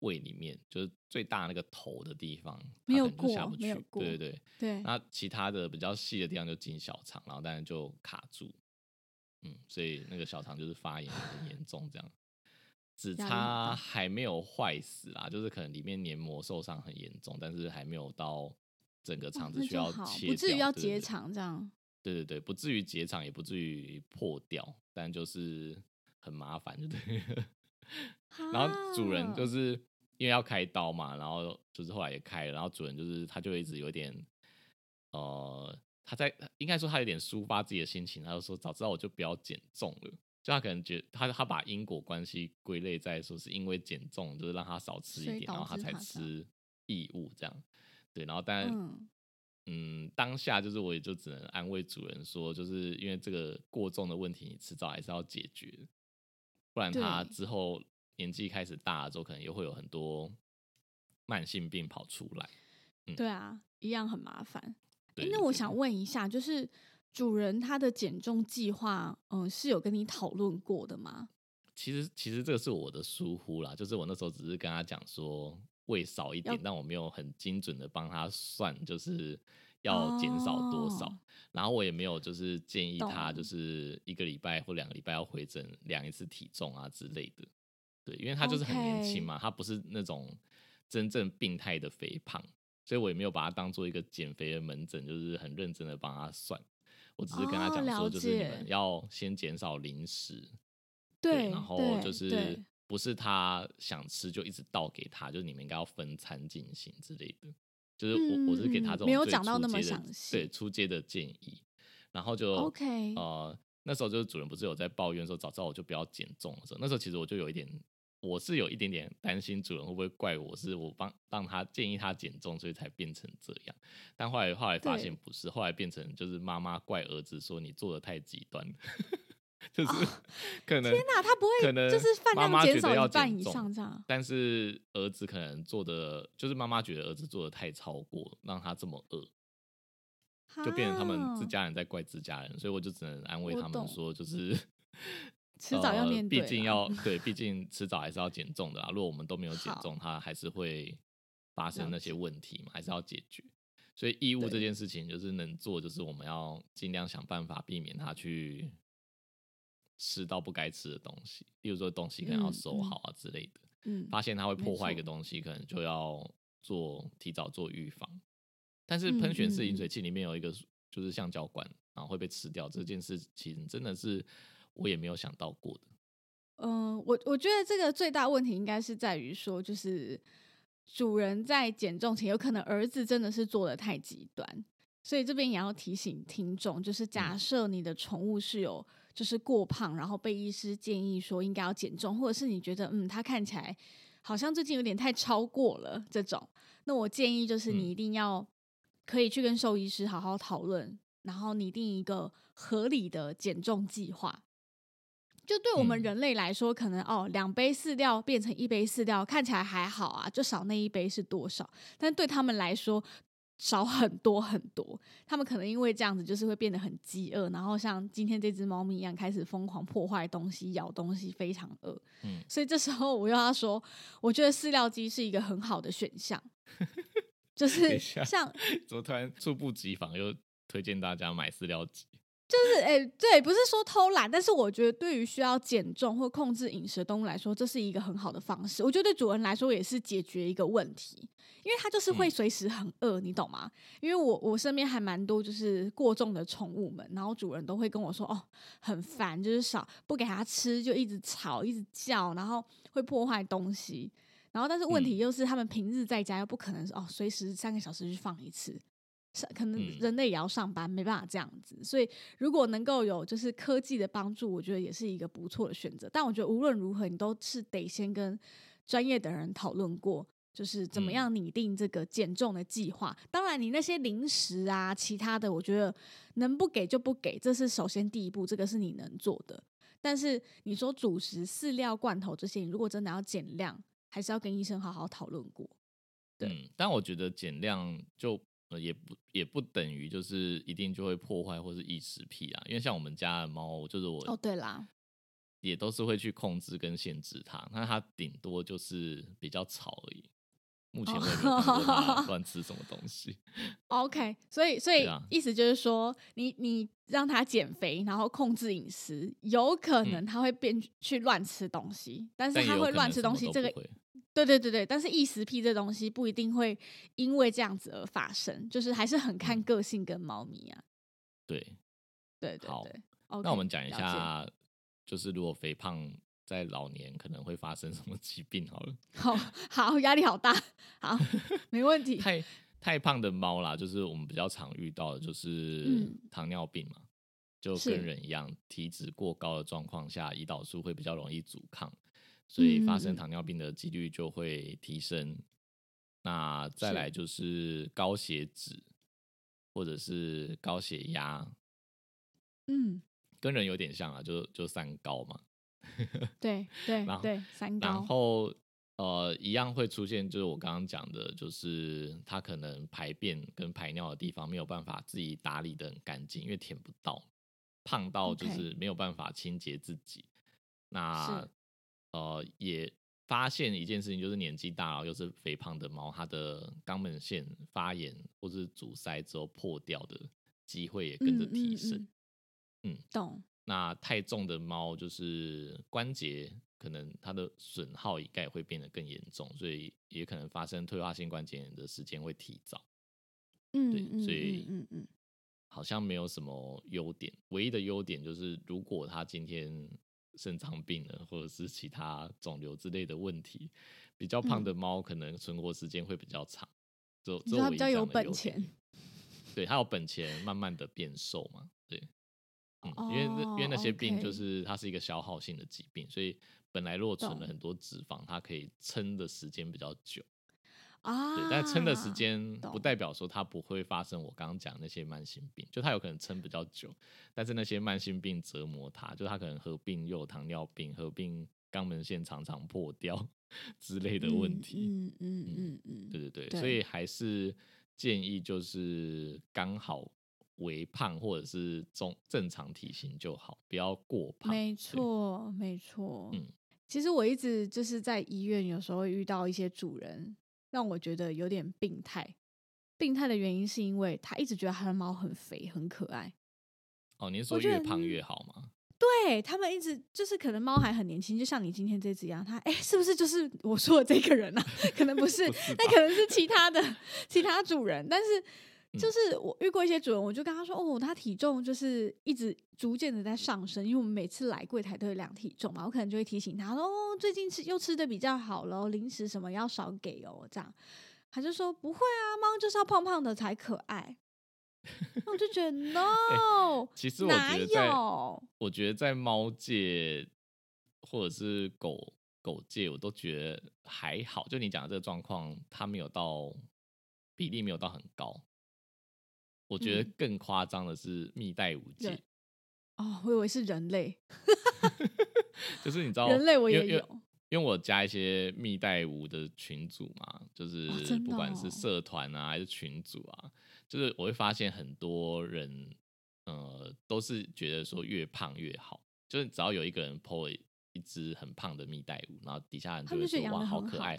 胃里面，就是最大那个头的地方，没有过，下不去。对对对对。那其他的比较细的地方就进小肠，然后当然就卡住。嗯，所以那个小肠就是发炎很严重，这样。只差还没有坏死啦，就是可能里面黏膜受伤很严重，但是还没有到整个肠子需要切不至于要结肠这样。对对对，不至于结肠，也不至于破掉，但就是很麻烦，就对。[LAUGHS] 然后主人就是因为要开刀嘛，然后就是后来也开了，然后主人就是他就一直有点，呃，他在应该说他有点抒发自己的心情，他就说早知道我就不要减重了，就他可能觉他他把因果关系归类在说是因为减重就是让他少吃一点，然后他才吃异物这样，对，然后但。嗯，当下就是我也就只能安慰主人说，就是因为这个过重的问题，你迟早还是要解决，不然他之后年纪开始大了之后，可能又会有很多慢性病跑出来。对啊，一样很麻烦。那我想问一下，就是主人他的减重计划，嗯，是有跟你讨论过的吗？其实，其实这个是我的疏忽啦，就是我那时候只是跟他讲说。喂少一点，但我没有很精准的帮他算，就是要减少多少。然后我也没有就是建议他，就是一个礼拜或两个礼拜要回诊量一次体重啊之类的。对，因为他就是很年轻嘛，他不是那种真正病态的肥胖，所以我也没有把他当做一个减肥的门诊，就是很认真的帮他算。我只是跟他讲说，就是你们要先减少零食，对，然后就是。不是他想吃就一直倒给他，就是你们应该要分餐进行之类的。就是我我是给他这种没有讲到那么详细，对出街的建议。然后就 OK，呃，那时候就是主人不是有在抱怨说早知道我就不要减重的时候，那时候其实我就有一点，我是有一点点担心主人会不会怪我是我帮让他建议他减重，所以才变成这样。但后来后来发现不是，后来变成就是妈妈怪儿子说你做的太极端。就是 [LAUGHS] 可能天哪，他不会可能就是饭量减少一半以上这样，但是儿子可能做的就是妈妈觉得儿子做的太超过，让他这么饿，就变成他们自家人在怪自家人，所以我就只能安慰他们说，就是迟早要面对，毕竟要对，毕竟迟早还是要减重的啦。如果我们都没有减重，他还是会发生那些问题嘛，还是要解决。所以义务这件事情就是能做，就是我们要尽量想办法避免他去。吃到不该吃的东西，例如说东西可能要收好啊之类的。嗯，发现它会破坏一个东西，可能就要做提早做预防。但是喷泉式饮水器里面有一个就是橡胶管，然后会被吃掉这件事情，真的是我也没有想到过的。嗯，我我觉得这个最大问题应该是在于说，就是主人在减重前，有可能儿子真的是做的太极端，所以这边也要提醒听众，就是假设你的宠物是有。就是过胖，然后被医师建议说应该要减重，或者是你觉得嗯，他看起来好像最近有点太超过了这种，那我建议就是你一定要可以去跟兽医师好好讨论，然后拟定一个合理的减重计划。就对我们人类来说，可能哦，两杯饲料变成一杯饲料看起来还好啊，就少那一杯是多少？但对他们来说。少很多很多，他们可能因为这样子，就是会变得很饥饿，然后像今天这只猫咪一样，开始疯狂破坏东西、咬东西，非常饿。嗯，所以这时候我又要说，我觉得饲料机是一个很好的选项，就 [LAUGHS] 是像 [LAUGHS] 怎么突然猝不及防又推荐大家买饲料机。就是哎，对，不是说偷懒，但是我觉得对于需要减重或控制饮食的动物来说，这是一个很好的方式。我觉得对主人来说也是解决一个问题，因为他就是会随时很饿，你懂吗？因为我我身边还蛮多就是过重的宠物们，然后主人都会跟我说哦，很烦，就是少不给它吃，就一直吵，一直叫，然后会破坏东西。然后但是问题又是他们平日在家又不可能哦，随时三个小时去放一次。可能人类也要上班，没办法这样子，所以如果能够有就是科技的帮助，我觉得也是一个不错的选择。但我觉得无论如何，你都是得先跟专业的人讨论过，就是怎么样拟定这个减重的计划。当然，你那些零食啊，其他的，我觉得能不给就不给，这是首先第一步，这个是你能做的。但是你说主食、饲料、罐头这些，你如果真的要减量，还是要跟医生好好讨论过。对，但我觉得减量就。呃，也不也不等于就是一定就会破坏或是异食癖啊。因为像我们家的猫，就是我哦，对啦，也都是会去控制跟限制它，那它顶多就是比较吵而已。目前我也没有看过它乱吃什么东西。[LAUGHS] OK，所以所以啊意思就是说，你你让它减肥，然后控制饮食，有可能它会变去乱吃东西，但是但也有可他会乱吃东西，这个对对对对，但是异食癖这东西不一定会因为这样子而发生，就是还是很看嗯个性跟猫咪啊。对。对对好对，那我们讲一下，就是如果肥胖在老年可能会发生什么疾病好了。好好压力好大，好没问题。[LAUGHS] 太太胖的猫啦，就是我们比较常遇到的，就是嗯糖尿病嘛，就跟人一样，体脂过高的状况下，胰岛素会比较容易阻抗，所以发生糖尿病的几率就会提升。那再是。来就是高血脂或者是高血压，嗯，跟人有点像啊，就就三高嘛。[LAUGHS] 对对对，三高。然，后呃，一样会出现，就是我刚刚讲的，就是他可能排便跟排尿的地方没有办法自己打理的很干净，因为舔不到，胖到就是没有办法清洁自己。那是呃，也发现一件事情，就是年纪大了又是肥胖的猫，它的肛门腺发炎或是阻塞之后破掉的机会也跟着提升。嗯嗯懂，那太重的猫就是关节可能它的损耗应该也会变得更严重，所以也可能发生退化性关节炎的时间会提早。嗯对嗯所以嗯嗯嗯，好像没有什么优点，唯一的优点就是如果它今天肾脏病了，或者是其他肿瘤之类的问题，比较胖的猫可能存活时间会比较长。只有嗯你说他只有唯一比较有本钱，对，它有本钱慢慢的变瘦嘛，对，[LAUGHS] 嗯，因为那因为那哦些病就是它是一个消耗性的疾病，所以本来如果存了很多脂肪，它可以撑的时间比较久，啊，对，但撑的时间不代表说它不会发生我刚刚讲那些慢性病，就它有可能撑比较久，但是那些慢性病折磨它，就它可能合并又有糖尿病，合并肛门腺常常破掉 [LAUGHS] 之类的问题，嗯嗯嗯嗯，对对对，对所以还是建议就是刚好微胖或者是中正常体型就好，不要过胖。没对，错没错。嗯其实我一直就是在医院，有时候会遇到一些主人，让我觉得有点病态。病态的原因是因为他一直觉得他的猫很肥很可爱，哦，你是说越胖越好吗？对他们一直就是可能猫还很年轻，就像你今天这只一样，它哎、是不是就是我说的这个人啊？[LAUGHS] 可能不是，那可能是其他的 [LAUGHS] 其他主人，但是嗯就是我遇过一些主人，我就跟他说，哦，他体重就是一直逐渐的在上升，因为我们每次来柜台都会量体重嘛，我可能就会提醒他说，哦，最近吃又吃的比较好了，零食什么要少给哦，这样。他就说不会啊，猫就是要胖胖的才可爱。我就觉得 [LAUGHS] no，、其实我哪觉得在，有？我觉得在猫界或者是狗狗界，我都觉得还好。就你讲的这个状况，它没有到比例没有到很高。我觉得嗯。更夸张的是蜜袋鼯界人，哦，我以为是人类，[LAUGHS] 就是你知道人类我也有。因为我加一些蜜袋鼯的群组嘛，就是不管是哦。社团啊还是群组啊，就是我会发现很多人，呃，都是觉得说越胖越好，就是只要有一个人 po 了一只很胖的蜜袋鼯，然后底下人就会说哇好可爱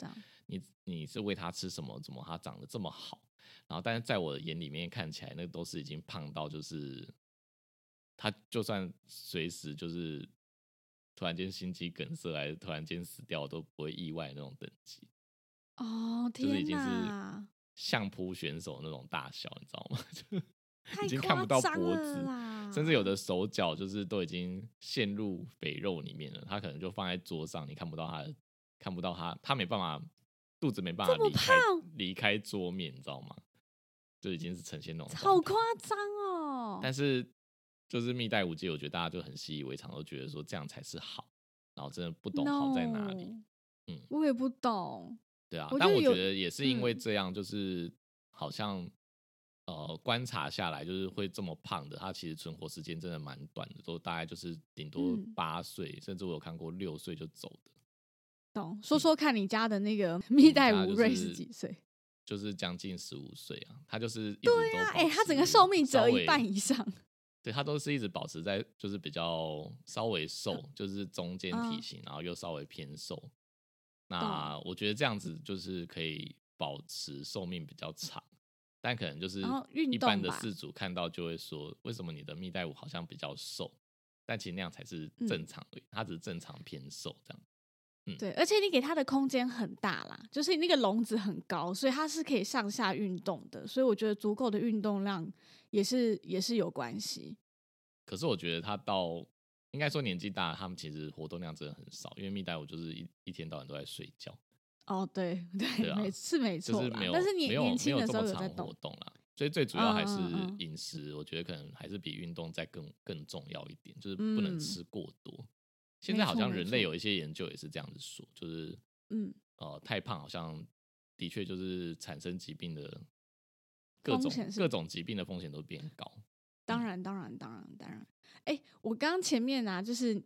你你是喂它吃什么？怎么它长得这么好？然后但是在我的眼里面看起来，那个都是已经胖到就是，它就算随时就是突然间心肌梗塞，还是突然间死掉，都不会意外那种等级，哦，天就是已经是，相扑选手那种大小，你知道吗？[LAUGHS] 就已经看不到脖子甚至有的手脚就是都已经陷入肥肉里面了，他可能就放在桌上，你看不到他的，看不到他，他没办法，肚子没办法离开胖离开桌面，你知道吗？就已经是呈现那种好夸张哦。但是就是蜜袋鼯界，我觉得大家就很习以为常，都觉得说这样才是好，然后真的不懂好在哪里。No，嗯我也不懂。对啊但我觉得也是因为嗯这样，就是好像呃观察下来，就是会这么胖的，它其实存活时间真的蛮短的，都大概就是顶多嗯八岁，甚至我有看过六岁就走的。懂，说说看你家的那个蜜袋鼯瑞是是几岁？[LAUGHS] 就是将近十五岁啊，他就是对啊，哎、保他整个寿命折一半以上。[LAUGHS] 对他都是一直保持在就是比较稍微瘦，就是中间体嗯型，然后又稍微偏瘦。那我觉得这样子就是可以保持寿命比较长，但可能就是一般动的饲主看到就会说，为什么你的蜜袋鼯好像比较瘦？但其实那样才是嗯正常的，它只是正常偏瘦这样。对，而且你给它的空间很大啦，就是那个笼子很高，所以它是可以上下运动的。所以我觉得足够的运动量也是也是有关系。可是我觉得他到应该说年纪大，他们其实活动量真的很少，因为蜜袋鼯就是一一天到晚都在睡觉。哦，对对，对啊没是没错啦。就是没有，但是年没有年轻的时候有在动，活动啦，所以最主要还是嗯嗯嗯饮食，我觉得可能还是比运动再更更重要一点，就是不能嗯吃过多。现在好像人类有一些研究也是这样子说，就是嗯，呃太胖好像的确就是产生疾病的各种风险各种疾病的风险都变高。当然当然当然当然。哎，我刚刚前面啊，就是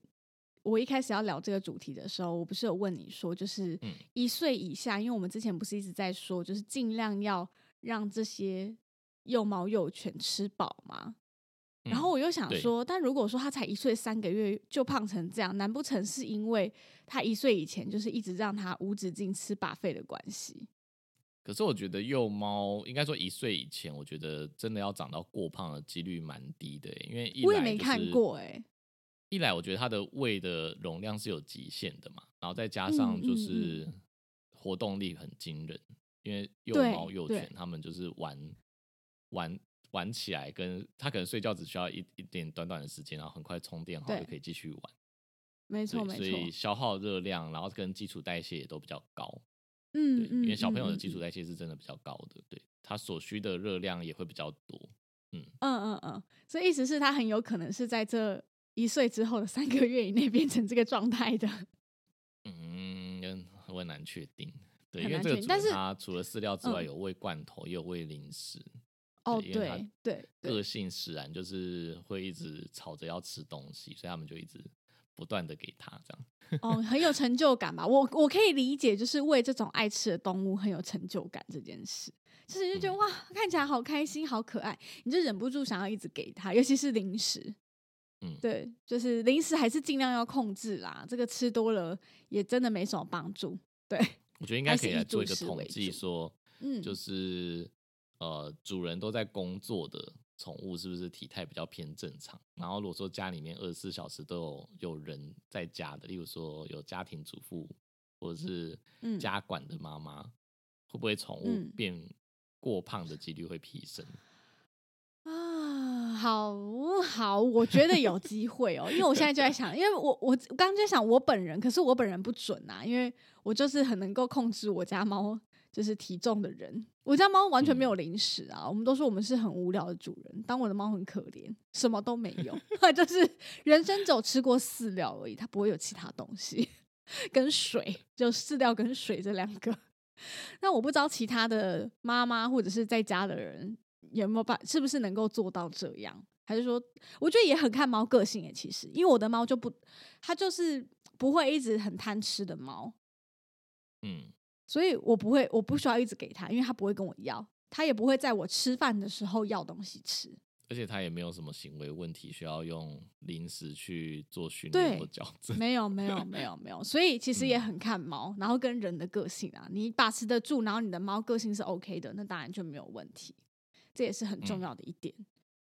我一开始要聊这个主题的时候，我不是有问你说，就是嗯一岁以下，因为我们之前不是一直在说，就是尽量要让这些幼猫幼犬吃饱吗？然后嗯我又想对说，但如果说他才一岁三个月就胖成这样，难不成是因为他一岁以前就是一直让他无止境吃把费的关系？可是我觉得幼猫应该说一岁以前，我觉得真的要长到过胖的几率蛮低的欸，因为一我也没看过哎、一来，我觉得它的胃的容量是有极限的嘛，然后再加上就是。活动力很惊人，因为幼对猫幼犬。他们就是玩玩玩起来，跟他可能睡觉只需要一一点短短的时间，然后很快充电好对就可以继续玩。没错对，所以，消耗热量，然后跟基础代谢也都比较高。对，嗯嗯，因为小朋友的基础嗯代谢是真的比较高的，对，他所需的热量也会比较多。嗯嗯嗯，所以意思是他很有可能是在这一岁之后的三个月以内变成这个状态的。嗯，我很难确定。对，因为这个主人他除了饲料之外，嗯有喂罐头，也有喂零食。哦，对对对，个性使然，就是会一直吵着要吃东西，所以他们就一直不断的给他这样。哦，很有成就感吧？我我可以理解，就是喂这种爱吃的动物很有成就感这件事，就是你就觉得、嗯哇，看起来好开心、好可爱，你就忍不住想要一直给它，尤其是零食。嗯对，就是零食还是尽量要控制啦，这个吃多了也真的没什么帮助。对，我觉得应该可以做一个统计说，嗯，就是呃，主人都在工作的宠物是不是体态比较偏正常？然后如果说家里面二十四小时都有有人在家的，例如说有家庭主妇或者是嗯家管的妈妈，会不会宠物嗯变过胖的几率会提升？啊，好好，我觉得有机会哦，因为我现在就在想，因为我我刚刚就在想我本人，可是我本人不准啊，因为我就是很能够控制我家猫就是体重的人，我家猫完全没有零食啊，我们都说我们是很无聊的主人，当我的猫很可怜，什么都没有 [LAUGHS] [LAUGHS] 就是人生只有吃过饲料而已，它不会有其他东西，跟水，就饲料跟水这两个。[LAUGHS] 那我不知道其他的妈妈或者是在家的人有没有办，是不是能够做到这样？还是说，我觉得也很看猫个性诶。其实，因为我的猫就不，它就是不会一直很贪吃的猫，嗯，所以我不会，我不需要一直给他，因为他不会跟我要，他也不会在我吃饭的时候要东西吃。而且他也没有什么行为问题需要用零食去做训练或矫正。没有，没有，没有，没有。所以其实也很看猫，然后跟人的个性啊，你把持得住，然后你的猫个性是 OK 的，那当然就没有问题。这也是很重嗯要的一点。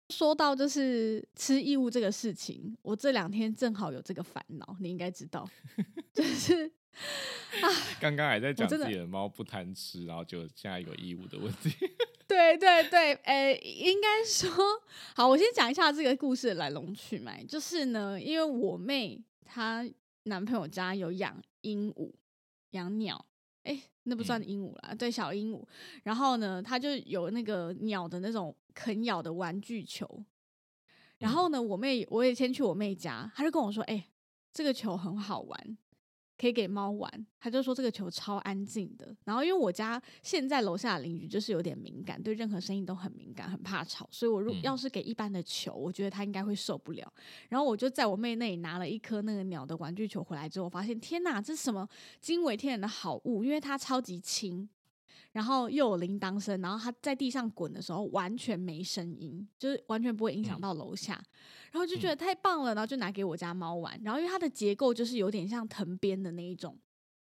说到就是吃异物这个事情，我这两天正好有这个烦恼，你应该知道，[LAUGHS] 就是 [LAUGHS] 刚刚还在讲自己的猫不贪吃，然后就现在有义务的问题。对 [LAUGHS] 对对，呃，应该说，好，我先讲一下这个故事的来龙去脉。就是呢，因为我妹她男朋友家有养鹦鹉、养鸟，哎，那不算嗯鹦鹉啦，对，小鹦鹉。然后呢，她就有那个鸟的那种啃咬的玩具球。然后呢，我妹我也先去我妹家，她就跟我说：“哎、这个球很好玩，可以给猫玩。”他就说这个球超安静的。然后因为我家现在楼下的邻居就是有点敏感，对任何声音都很敏感，很怕吵，所以我如嗯要是给一般的球，我觉得他应该会受不了。然后我就在我妹那里拿了一颗那个鸟的玩具球回来之后，我发现天哪，这是什么惊为天人的好物？因为它超级轻。然后又有铃铛声，然后它在地上滚的时候完全没声音，就是完全不会影响嗯。到楼下，然后就觉得太棒了，然后就拿给我家猫玩，然后因为它的结构就是有点像藤编的那一种，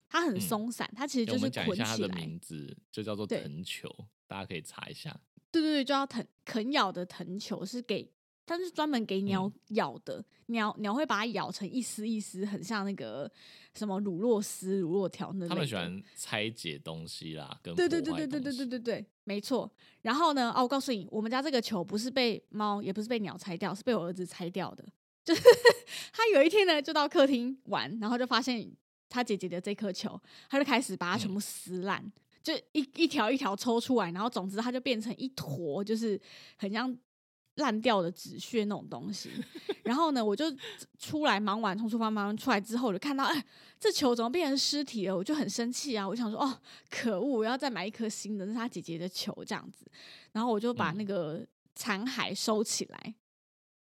它很嗯松散，它其实就是捆起下它的来，名字，就叫做藤球，大家可以查一下。对对对，就要藤啃咬的藤球是给，它是专门给鸟咬的，鸟鸟会把它咬成一丝一丝，很像那个什么乳酪丝、乳酪条那。他们喜欢拆解东西啦，跟对对对对对对对对对，没错。然后呢，哦，我告诉你，我们家这个球不是被猫，也不是被鸟拆掉，是被我儿子拆掉的。就是 [LAUGHS] 他有一天呢，就到客厅玩，然后就发现他姐姐的这颗球，他就开始把它全部撕烂，就一一条一条抽出来，然后总之它就变成一坨，就是很像烂掉的纸屑那种东西。然后呢，我就出来忙完从厨房忙完出来之后，我就看到，哎，这球怎么变成尸体了？我就很生气啊！我就想说，哦，可恶，我要再买一颗新的，那是他姐姐的球这样子。然后我就把嗯那个残骸收起来，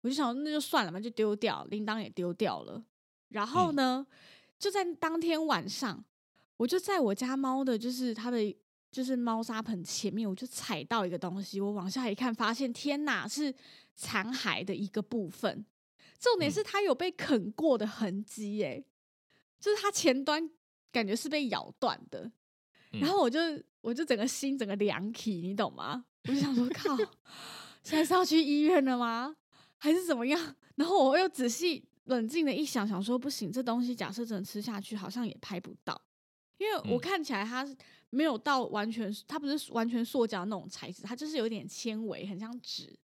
我就想说那就算了嘛，就丢掉，铃铛也丢掉了。然后嗯呢，就在当天晚上，我就在我家猫的，就是它的。就是猫砂盆前面，我就踩到一个东西，我往下一看，发现天哪，是残骸的一个部分。重点嗯是它有被啃过的痕迹，耶，就是它前端感觉是被咬断的。嗯然后我就我就整个心整个凉起，你懂吗？我就想说，靠，现在是要去医院了吗？还是怎么样？然后我又仔细冷静的一想，想说不行，这东西假设真的吃下去，好像也拍不到，因为我嗯看起来它是没有到完全，它不是完全塑胶那种材质，它就是有点纤维，很像纸。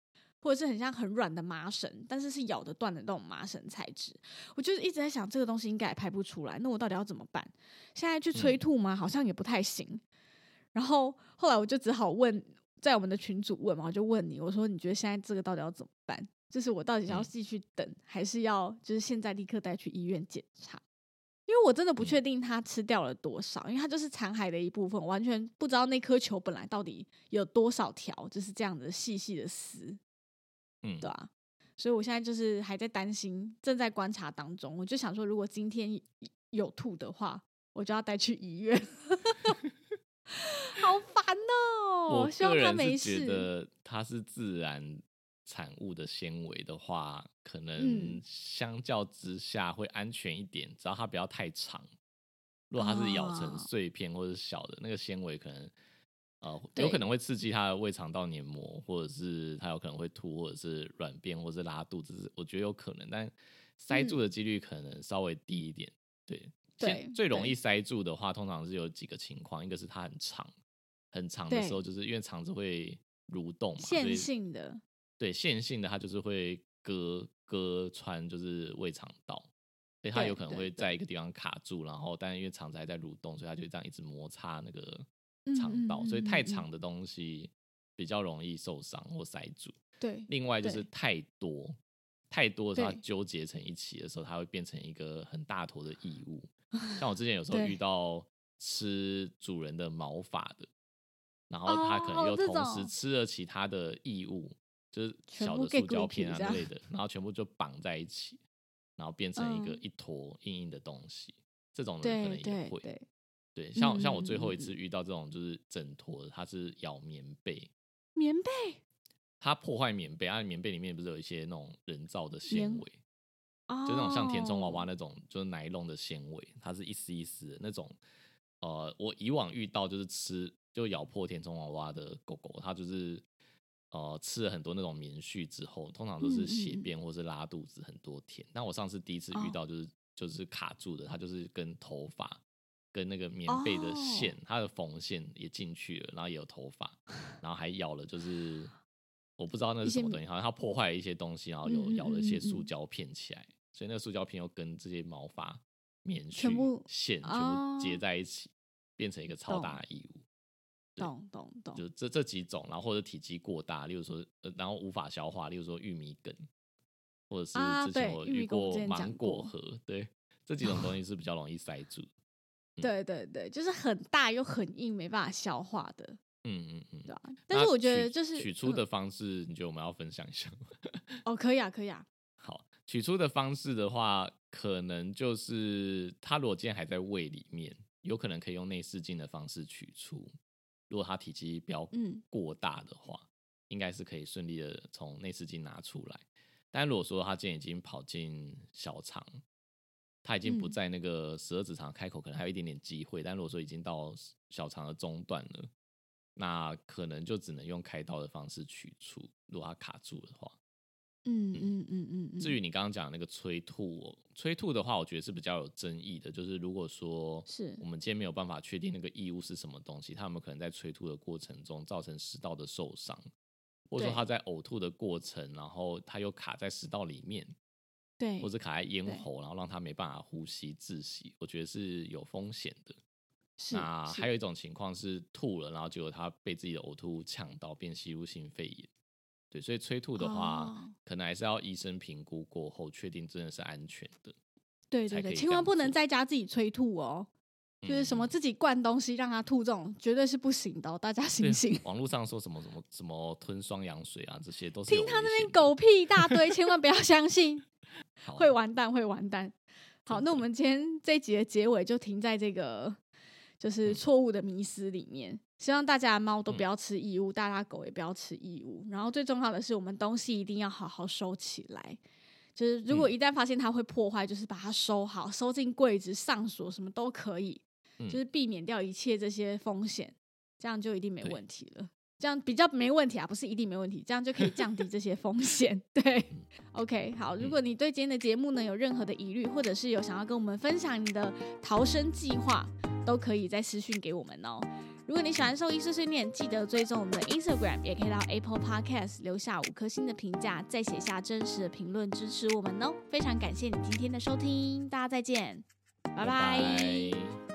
或者是很像很软的麻绳，但是是咬得断的那种麻绳材质。我就是一直在想，这个东西应该也拍不出来，那我到底要怎么办？现在去催嗯吐吗？好像也不太行。然后后来我就只好问，在我们的群主问嘛，我就问你，我说你觉得现在这个到底要怎么办？就是我到底是要嗯继续等，还是要就是现在立刻带去医院检查？因为我真的不嗯确定它吃掉了多少，因为它就是残骸的一部分，我完全不知道那颗球本来到底有多少条，就是这样的细细的丝。嗯，对啊，所以我现在就是还在担心，正在观察当中。我就想说，如果今天有吐的话，我就要带去医院。[LAUGHS] 好烦哦、我希望个他没人是觉事。得它是自然产物的纤维的话，可能嗯。相较之下会安全一点，只要它不要太长。如果它是咬成哦碎片或者小的，那个纤维可能呃有可能会刺激它的胃肠道黏膜，或者是它有可能会吐，或者是软便，或者是拉肚子，我觉得有可能，但塞住的几率可能稍微低一点。对，嗯对现最容易塞住的话，通常是有几个情况，一个是它很长，很长的对。时候，就是因为肠子会蠕动嘛，所线以性的，对线性的，它就是会割割穿，就是胃肠道，所以它有可能会在一个。地方卡住，然后但因为肠子还在蠕动，所以它就这样一直摩擦那个嗯肠道，嗯所以太长。的东西比较容易受伤或塞住。对另外就是太多，太多的时候它对。纠结成一起的时候，它会变成一个很大坨的异物。[LAUGHS] 像我之前有时候遇到吃主人的毛发的，然后它可能又同时吃了其他的异物，就是小的塑胶片啊之类的，然后全部就绑在一起，然后变成一个嗯一坨硬硬的东西。这种人可能也会，对对，对，像像我嗯最后一次遇到这种就是整坨的，它是咬棉被，棉被它破坏棉被，啊，棉被里面不是有一些那种人造的纤棉维，哦，就那种像填充娃娃那种，就是奶笼的纤维，它是一丝一丝的那种。呃，我以往遇到就是吃就咬破填充娃娃的狗狗，它就是呃吃了很多那种棉絮之后，通常都是血便或是拉肚子很多天。但我上次第一次遇哦到就是、就是卡住的，它就是跟头发跟那个棉被的线，哦它的缝线也进去了，然后也有头发，然后还咬了就是。我不知道那是什么东西，好像它破坏了一些东西，然后有咬了一些塑胶片起来，所以那个塑胶片又跟这些毛发、棉絮全线全部结哦在一起，变成一个超大的异物。对懂懂懂，就这这几种，然后或者体积过大，例如说，呃，然后无法消化，例如说玉米梗，或者是啊之前我遇过芒果过核，对，这几种东西 [LAUGHS] 是比较容易塞住。对对对，就是很大又很硬，没办法消化的，嗯嗯嗯。对啊？但是我觉得就是嗯取出的方式，你觉得我们要分享一下吗？[LAUGHS] 哦，可以啊，可以啊，好，取出的方式的话，可能就是它如果今天还在胃里面，有可能可以用内视镜的方式取出。如果它体积比较嗯过大的话，应该是可以顺利的从内视镜拿出来。但如果说它今天已经跑进小肠，它已经不嗯在那个十二指肠开口，可能还有一点点机会。但如果说已经到小肠的中段了，那可能就只能用开刀的方式取出。如果它卡住的话，嗯嗯嗯嗯嗯。至于你刚刚讲的那个催吐哦，催吐的话，我觉得是比较有争议的。就是如果说是我们今天没有办法确定那个异物是什么东西，他有没有可能在催吐的过程中造成食道的受伤，或者说他在呕吐的过程，然后他又卡在食道里面，对或者卡在咽喉，然后让他没办法呼吸窒息，我觉得是有风险的。是那还有一种情况是吐了，然后结果他被自己的呕吐物呛到，变吸入性肺炎。对，所以催吐的话，哦可能还是要医生评估过后，确定真的是安全的。对对对，千万不能在家自己催吐哦。就是什么嗯自己灌东西让他吐，这种绝对是不行的、哦，大家醒醒！网络上说什么什么什么吞双氧水啊，这些都是听他那边狗屁一大堆，千万不要相信，[LAUGHS] 好会完蛋，会完蛋。好，那我们今天这一集的结尾就停在这个就是嗯错误的迷思里面。希望大家的猫都不嗯要吃异物，大家狗也不要吃异物。然后最重要的是，我们东西一定要好好收起来。就是如果嗯一旦发现它会破坏，就是把它收好，收进柜子、上锁，什么都可以。嗯就是避免掉一切这些风险，这样就一定没对问题了。这样比较没问题啊，不是一定没问题，这样就可以降低这些风险。[LAUGHS] 对，OK，好。如果你对今天的节目呢有任何的疑虑，或者是有想要跟我们分享你的逃生计划，都可以在私讯给我们哦。如果你喜欢兽医碎碎念，记得追踪我们的 Instagram，也可以到 Apple Podcast 留下五颗星的评价，再写下真实的评论支持我们哦。非常感谢你今天的收听，大家再见，拜拜拜